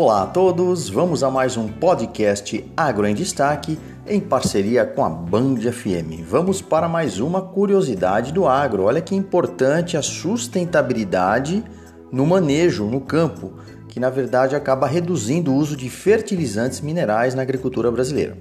Olá a todos, vamos a mais um podcast Agro em Destaque em parceria com a Band FM. Vamos para mais uma curiosidade do agro. Olha que importante a sustentabilidade no manejo, no campo, que na verdade acaba reduzindo o uso de fertilizantes minerais na agricultura brasileira.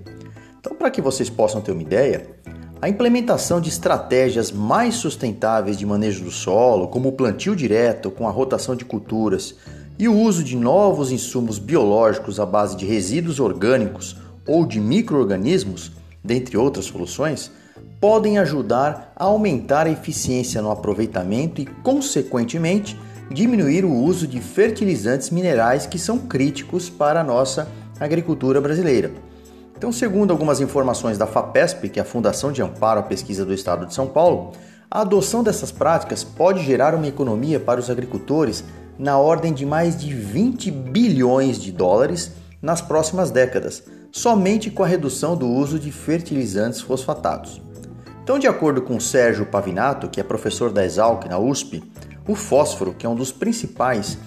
Então, para que vocês possam ter uma ideia, a implementação de estratégias mais sustentáveis de manejo do solo, como o plantio direto com a rotação de culturas e o uso de novos insumos biológicos à base de resíduos orgânicos ou de microorganismos, dentre outras soluções, podem ajudar a aumentar a eficiência no aproveitamento e, consequentemente, diminuir o uso de fertilizantes minerais que são críticos para a nossa agricultura brasileira. Então, segundo algumas informações da FAPESP, que é a Fundação de Amparo à Pesquisa do Estado de São Paulo, a adoção dessas práticas pode gerar uma economia para os agricultores na ordem de mais de 20 bilhões de dólares nas próximas décadas, somente com a redução do uso de fertilizantes fosfatados. Então, de acordo com Sérgio Pavinato, que é professor da Exalc na USP, o fósforo, que é um dos principais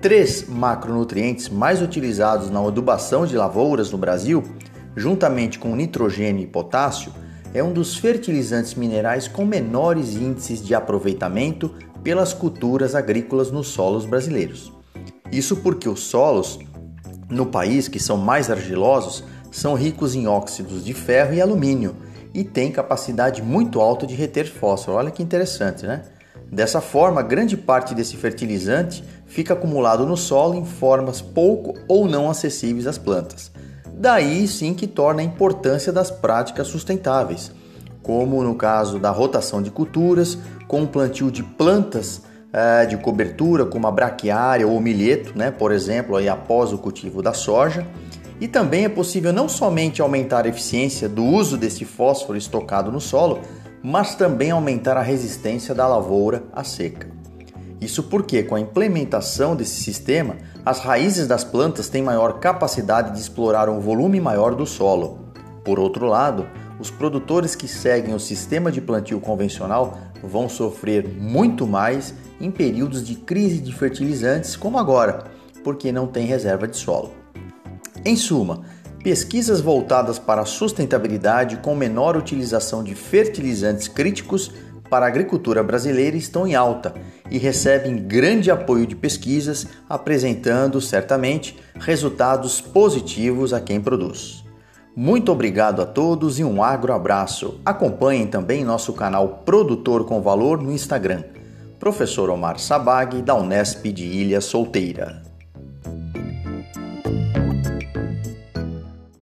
três macronutrientes mais utilizados na adubação de lavouras no Brasil, juntamente com nitrogênio e potássio, é um dos fertilizantes minerais com menores índices de aproveitamento pelas culturas agrícolas nos solos brasileiros. Isso porque os solos no país, que são mais argilosos, são ricos em óxidos de ferro e alumínio e têm capacidade muito alta de reter fósforo. Olha que interessante, né? Dessa forma, grande parte desse fertilizante fica acumulado no solo em formas pouco ou não acessíveis às plantas. Daí sim que torna a importância das práticas sustentáveis, como no caso da rotação de culturas, com o plantio de plantas é, de cobertura, como a braquiária ou o milheto, né, por exemplo, aí após o cultivo da soja. E também é possível não somente aumentar a eficiência do uso desse fósforo estocado no solo, mas também aumentar a resistência da lavoura à seca. Isso porque, com a implementação desse sistema, as raízes das plantas têm maior capacidade de explorar um volume maior do solo. Por outro lado, os produtores que seguem o sistema de plantio convencional vão sofrer muito mais em períodos de crise de fertilizantes, como agora, porque não tem reserva de solo. Em suma, pesquisas voltadas para a sustentabilidade com menor utilização de fertilizantes críticos para a agricultura brasileira estão em alta e recebem grande apoio de pesquisas, apresentando certamente resultados positivos a quem produz. Muito obrigado a todos e um agro abraço. Acompanhem também nosso canal Produtor com Valor no Instagram. Professor Omar Sabag, da Unesp de Ilha Solteira.